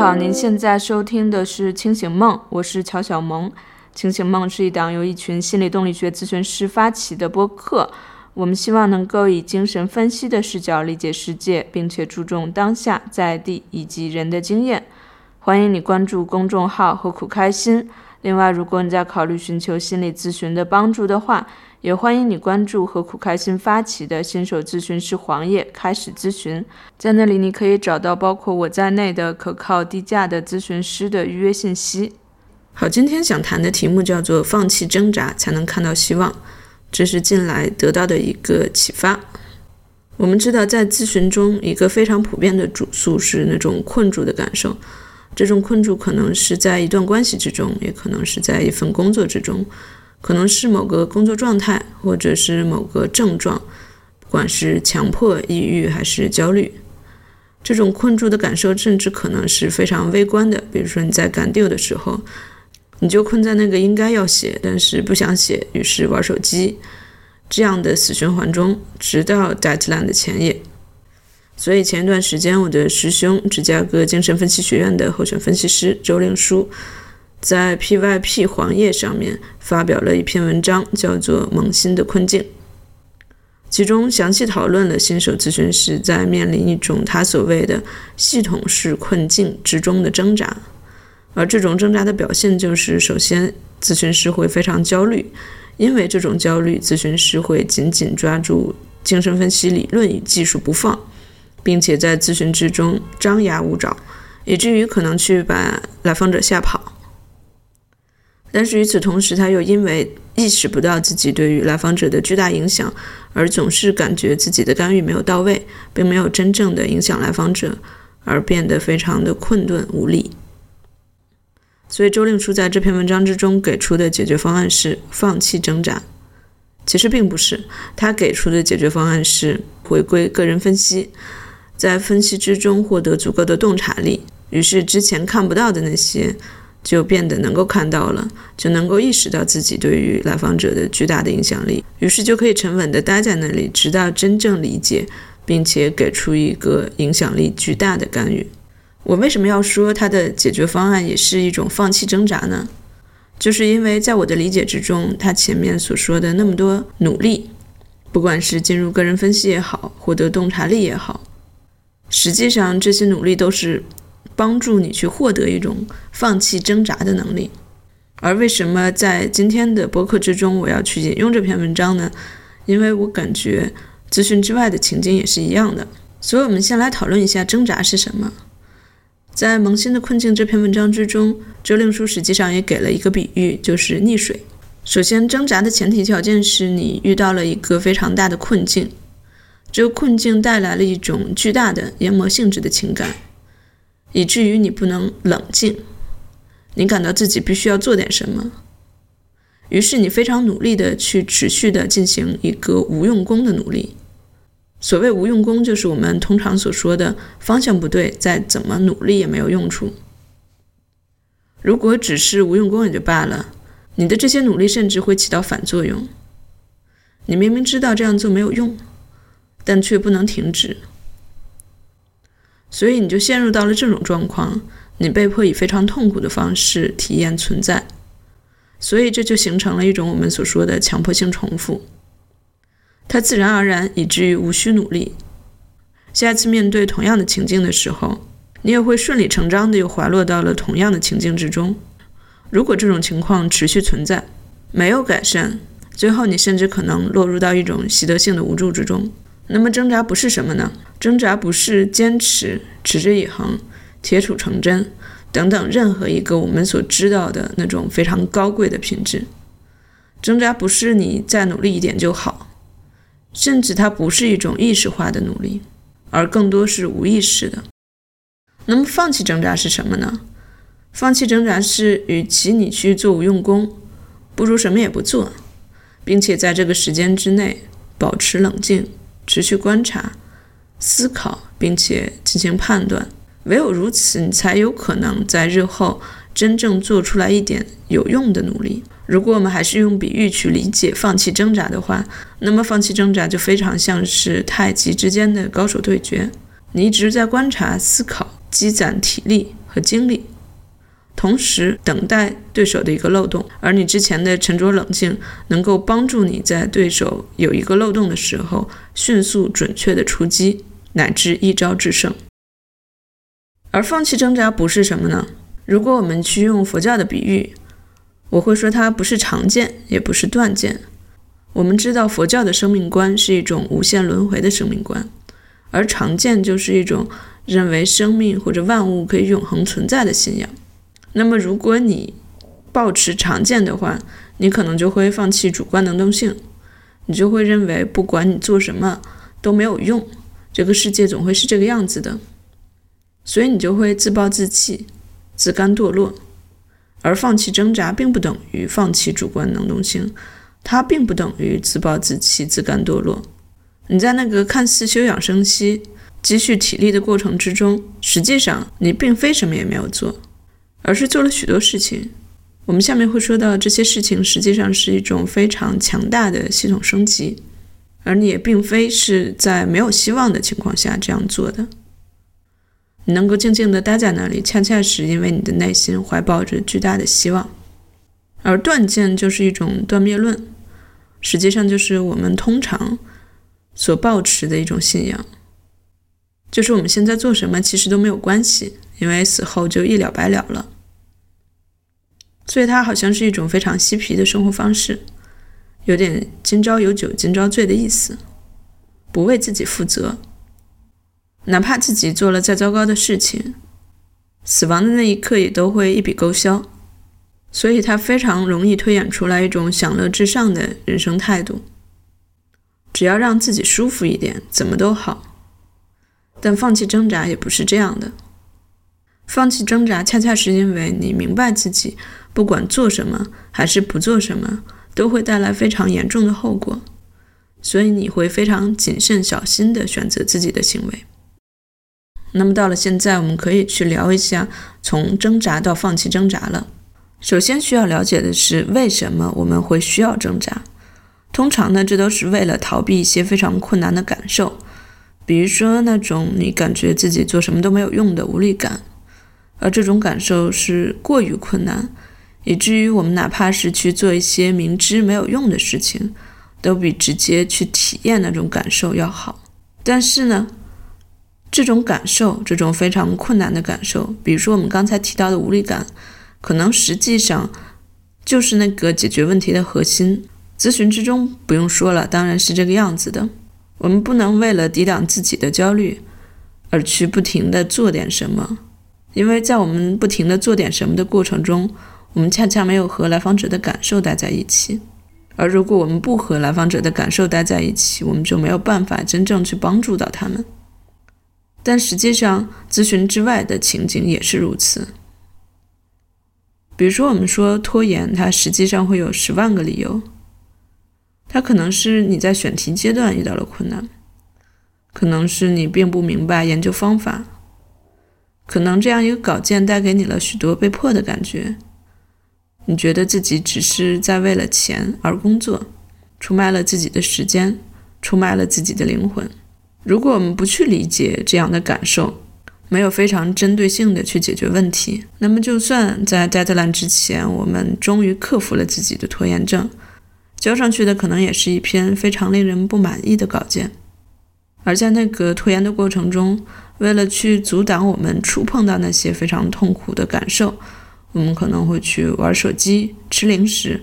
好，您现在收听的是《清醒梦》，我是乔小萌。《清醒梦》是一档由一群心理动力学咨询师发起的播客，我们希望能够以精神分析的视角理解世界，并且注重当下、在地以及人的经验。欢迎你关注公众号“何苦开心”。另外，如果你在考虑寻求心理咨询的帮助的话，也欢迎你关注何苦开心发起的新手咨询师黄叶，开始咨询。在那里，你可以找到包括我在内的可靠低价的咨询师的预约信息。好，今天想谈的题目叫做“放弃挣扎才能看到希望”，这是近来得到的一个启发。我们知道，在咨询中，一个非常普遍的主诉是那种困住的感受。这种困住可能是在一段关系之中，也可能是在一份工作之中。可能是某个工作状态，或者是某个症状，不管是强迫、抑郁还是焦虑，这种困住的感受，甚至可能是非常微观的。比如说你在赶 due 的时候，你就困在那个应该要写，但是不想写，于是玩手机，这样的死循环中，直到 deadline 的前夜。所以前一段时间，我的师兄，芝加哥精神分析学院的候选分析师周令书。在 PYP 黄页上面发表了一篇文章，叫做《萌新的困境》，其中详细讨论了新手咨询师在面临一种他所谓的系统式困境之中的挣扎。而这种挣扎的表现就是，首先，咨询师会非常焦虑，因为这种焦虑，咨询师会紧紧抓住精神分析理论与技术不放，并且在咨询之中张牙舞爪，以至于可能去把来访者吓跑。但是与此同时，他又因为意识不到自己对于来访者的巨大影响，而总是感觉自己的干预没有到位，并没有真正的影响来访者，而变得非常的困顿无力。所以周令初在这篇文章之中给出的解决方案是放弃挣扎。其实并不是，他给出的解决方案是回归个人分析，在分析之中获得足够的洞察力，于是之前看不到的那些。就变得能够看到了，就能够意识到自己对于来访者的巨大的影响力，于是就可以沉稳地待在那里，直到真正理解，并且给出一个影响力巨大的干预。我为什么要说他的解决方案也是一种放弃挣扎呢？就是因为在我的理解之中，他前面所说的那么多努力，不管是进入个人分析也好，获得洞察力也好，实际上这些努力都是。帮助你去获得一种放弃挣扎的能力，而为什么在今天的播客之中我要去引用这篇文章呢？因为我感觉咨询之外的情境也是一样的。所以，我们先来讨论一下挣扎是什么。在《萌新的困境》这篇文章之中，周令书实际上也给了一个比喻，就是溺水。首先，挣扎的前提条件是你遇到了一个非常大的困境，这个困境带来了一种巨大的研磨性质的情感。以至于你不能冷静，你感到自己必须要做点什么，于是你非常努力的去持续的进行一个无用功的努力。所谓无用功，就是我们通常所说的方向不对，再怎么努力也没有用处。如果只是无用功也就罢了，你的这些努力甚至会起到反作用。你明明知道这样做没有用，但却不能停止。所以你就陷入到了这种状况，你被迫以非常痛苦的方式体验存在，所以这就形成了一种我们所说的强迫性重复。它自然而然以至于无需努力，下次面对同样的情境的时候，你也会顺理成章的又滑落到了同样的情境之中。如果这种情况持续存在，没有改善，最后你甚至可能落入到一种习得性的无助之中。那么挣扎不是什么呢？挣扎不是坚持、持之以恒、铁杵成针等等任何一个我们所知道的那种非常高贵的品质。挣扎不是你再努力一点就好，甚至它不是一种意识化的努力，而更多是无意识的。那么放弃挣扎是什么呢？放弃挣扎是，与其你去做无用功，不如什么也不做，并且在这个时间之内保持冷静。持续观察、思考，并且进行判断，唯有如此，你才有可能在日后真正做出来一点有用的努力。如果我们还是用比喻去理解放弃挣扎的话，那么放弃挣扎就非常像是太极之间的高手对决。你一直在观察、思考、积攒体力，和精力，同时等待对手的一个漏洞。而你之前的沉着冷静，能够帮助你在对手有一个漏洞的时候，迅速准确的出击，乃至一招制胜。而放弃挣扎不是什么呢？如果我们去用佛教的比喻，我会说它不是长剑，也不是断剑。我们知道佛教的生命观是一种无限轮回的生命观，而长剑就是一种认为生命或者万物可以永恒存在的信仰。那么，如果你抱持常见的话，你可能就会放弃主观能动性，你就会认为不管你做什么都没有用，这个世界总会是这个样子的。所以你就会自暴自弃、自甘堕落，而放弃挣扎并不等于放弃主观能动性，它并不等于自暴自弃、自甘堕落。你在那个看似休养生息、积蓄体力的过程之中，实际上你并非什么也没有做，而是做了许多事情。我们下面会说到这些事情实际上是一种非常强大的系统升级，而你也并非是在没有希望的情况下这样做的。你能够静静地待在那里，恰恰是因为你的内心怀抱着巨大的希望。而断见就是一种断灭论，实际上就是我们通常所抱持的一种信仰，就是我们现在做什么其实都没有关系，因为死后就一了百了了。所以它好像是一种非常嬉皮的生活方式，有点今朝有酒今朝醉的意思，不为自己负责。哪怕自己做了再糟糕的事情，死亡的那一刻也都会一笔勾销，所以他非常容易推演出来一种享乐至上的人生态度。只要让自己舒服一点，怎么都好。但放弃挣扎也不是这样的，放弃挣扎恰恰是因为你明白自己不管做什么还是不做什么，都会带来非常严重的后果，所以你会非常谨慎小心地选择自己的行为。那么到了现在，我们可以去聊一下从挣扎到放弃挣扎了。首先需要了解的是，为什么我们会需要挣扎？通常呢，这都是为了逃避一些非常困难的感受，比如说那种你感觉自己做什么都没有用的无力感，而这种感受是过于困难，以至于我们哪怕是去做一些明知没有用的事情，都比直接去体验那种感受要好。但是呢？这种感受，这种非常困难的感受，比如说我们刚才提到的无力感，可能实际上就是那个解决问题的核心。咨询之中不用说了，当然是这个样子的。我们不能为了抵挡自己的焦虑而去不停地做点什么，因为在我们不停的做点什么的过程中，我们恰恰没有和来访者的感受待在一起。而如果我们不和来访者的感受待在一起，我们就没有办法真正去帮助到他们。但实际上，咨询之外的情景也是如此。比如说，我们说拖延，它实际上会有十万个理由。它可能是你在选题阶段遇到了困难，可能是你并不明白研究方法，可能这样一个稿件带给你了许多被迫的感觉，你觉得自己只是在为了钱而工作，出卖了自己的时间，出卖了自己的灵魂。如果我们不去理解这样的感受，没有非常针对性的去解决问题，那么就算在 deadline 之前，我们终于克服了自己的拖延症，交上去的可能也是一篇非常令人不满意的稿件。而在那个拖延的过程中，为了去阻挡我们触碰到那些非常痛苦的感受，我们可能会去玩手机、吃零食，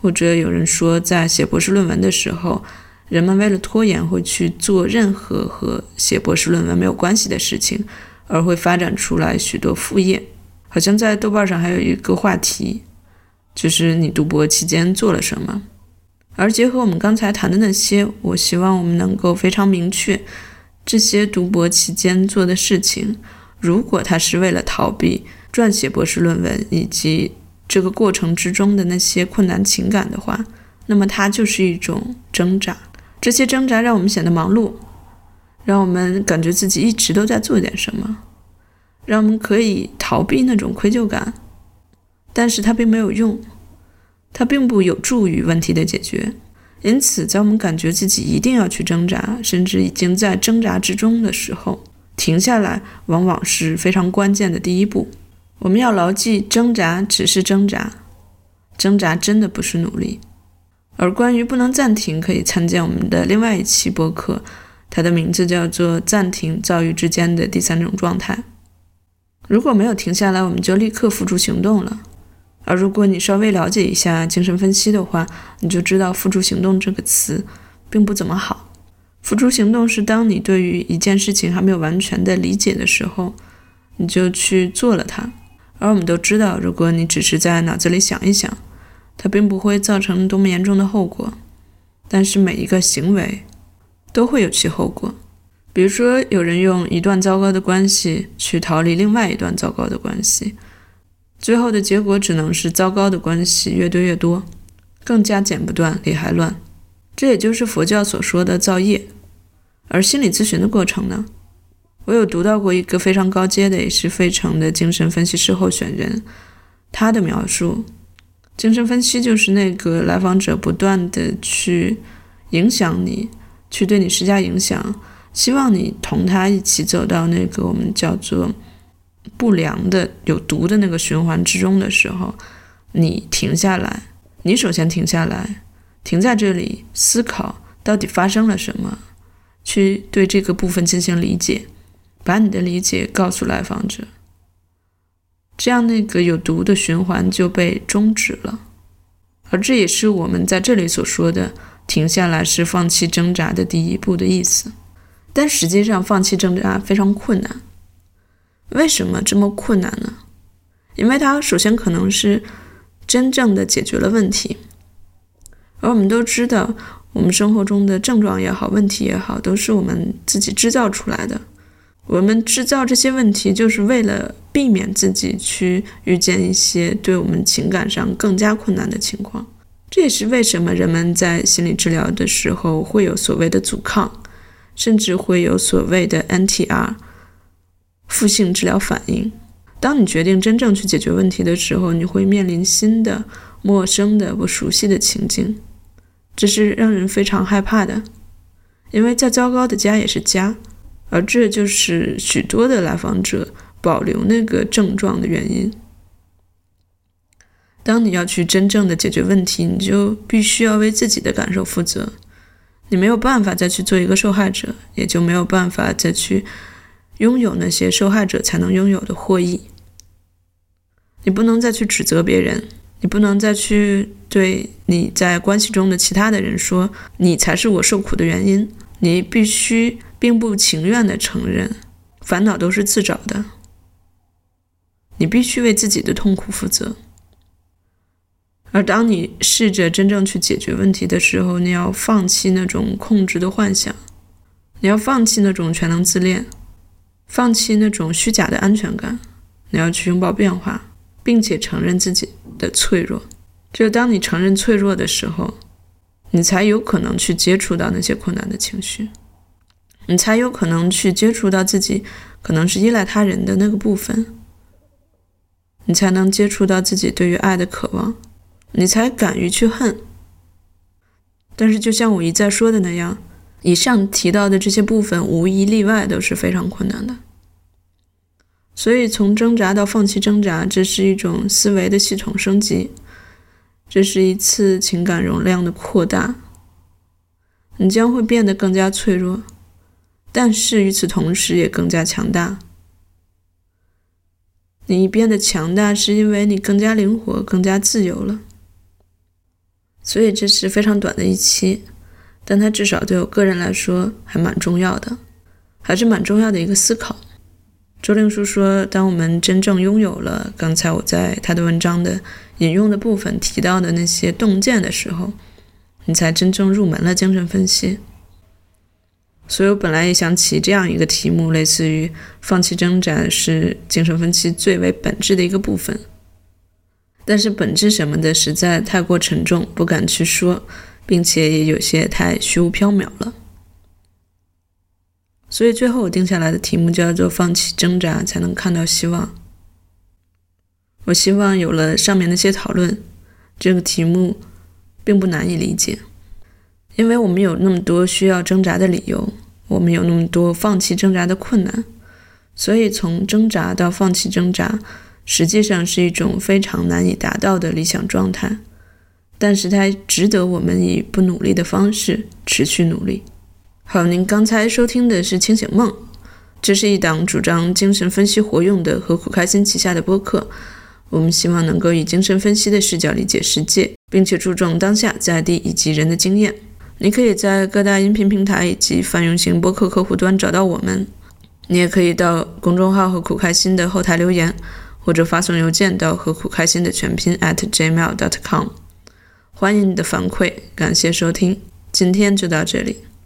或者有人说，在写博士论文的时候。人们为了拖延，会去做任何和写博士论文没有关系的事情，而会发展出来许多副业。好像在豆瓣上还有一个话题，就是你读博期间做了什么。而结合我们刚才谈的那些，我希望我们能够非常明确，这些读博期间做的事情，如果他是为了逃避撰写博士论文以及这个过程之中的那些困难情感的话，那么它就是一种挣扎。这些挣扎让我们显得忙碌，让我们感觉自己一直都在做点什么，让我们可以逃避那种愧疚感，但是它并没有用，它并不有助于问题的解决。因此，在我们感觉自己一定要去挣扎，甚至已经在挣扎之中的时候，停下来往往是非常关键的第一步。我们要牢记，挣扎只是挣扎，挣扎真的不是努力。而关于不能暂停，可以参见我们的另外一期播客，它的名字叫做“暂停遭遇之间的第三种状态”。如果没有停下来，我们就立刻付诸行动了。而如果你稍微了解一下精神分析的话，你就知道“付诸行动”这个词并不怎么好。付诸行动是当你对于一件事情还没有完全的理解的时候，你就去做了它。而我们都知道，如果你只是在脑子里想一想，它并不会造成多么严重的后果。但是每一个行为都会有其后果。比如说，有人用一段糟糕的关系去逃离另外一段糟糕的关系，最后的结果只能是糟糕的关系越堆越多，更加剪不断，理还乱。这也就是佛教所说的造业。而心理咨询的过程呢？我有读到过一个非常高阶的，也是费城的精神分析师候选人，他的描述：精神分析就是那个来访者不断的去影响你，去对你施加影响，希望你同他一起走到那个我们叫做不良的、有毒的那个循环之中的时候，你停下来，你首先停下来，停在这里思考到底发生了什么。去对这个部分进行理解，把你的理解告诉来访者，这样那个有毒的循环就被终止了。而这也是我们在这里所说的“停下来是放弃挣扎的第一步”的意思。但实际上，放弃挣扎非常困难。为什么这么困难呢？因为它首先可能是真正的解决了问题，而我们都知道。我们生活中的症状也好，问题也好，都是我们自己制造出来的。我们制造这些问题，就是为了避免自己去遇见一些对我们情感上更加困难的情况。这也是为什么人们在心理治疗的时候会有所谓的阻抗，甚至会有所谓的 NTR 负性治疗反应。当你决定真正去解决问题的时候，你会面临新的、陌生的、不熟悉的情境。这是让人非常害怕的，因为再糟糕的家也是家，而这就是许多的来访者保留那个症状的原因。当你要去真正的解决问题，你就必须要为自己的感受负责，你没有办法再去做一个受害者，也就没有办法再去拥有那些受害者才能拥有的获益。你不能再去指责别人。你不能再去对你在关系中的其他的人说你才是我受苦的原因。你必须并不情愿地承认，烦恼都是自找的。你必须为自己的痛苦负责。而当你试着真正去解决问题的时候，你要放弃那种控制的幻想，你要放弃那种全能自恋，放弃那种虚假的安全感，你要去拥抱变化。并且承认自己的脆弱，只有当你承认脆弱的时候，你才有可能去接触到那些困难的情绪，你才有可能去接触到自己可能是依赖他人的那个部分，你才能接触到自己对于爱的渴望，你才敢于去恨。但是，就像我一再说的那样，以上提到的这些部分无一例外都是非常困难的。所以，从挣扎到放弃挣扎，这是一种思维的系统升级，这是一次情感容量的扩大。你将会变得更加脆弱，但是与此同时也更加强大。你变得强大，是因为你更加灵活、更加自由了。所以，这是非常短的一期，但它至少对我个人来说还蛮重要的，还是蛮重要的一个思考。周令书说：“当我们真正拥有了刚才我在他的文章的引用的部分提到的那些洞见的时候，你才真正入门了精神分析。”所以我本来也想起这样一个题目，类似于“放弃挣扎是精神分析最为本质的一个部分”，但是本质什么的实在太过沉重，不敢去说，并且也有些太虚无缥缈了。所以最后我定下来的题目叫做“放弃挣扎才能看到希望”。我希望有了上面那些讨论，这个题目并不难以理解，因为我们有那么多需要挣扎的理由，我们有那么多放弃挣扎的困难，所以从挣扎到放弃挣扎，实际上是一种非常难以达到的理想状态，但是它值得我们以不努力的方式持续努力。好，您刚才收听的是《清醒梦》，这是一档主张精神分析活用的和苦开心旗下的播客。我们希望能够以精神分析的视角理解世界，并且注重当下、在地以及人的经验。你可以在各大音频平台以及泛用型播客客户端找到我们。你也可以到公众号和苦开心的后台留言，或者发送邮件到和苦开心的全拼 at gmail.com。欢迎你的反馈，感谢收听，今天就到这里。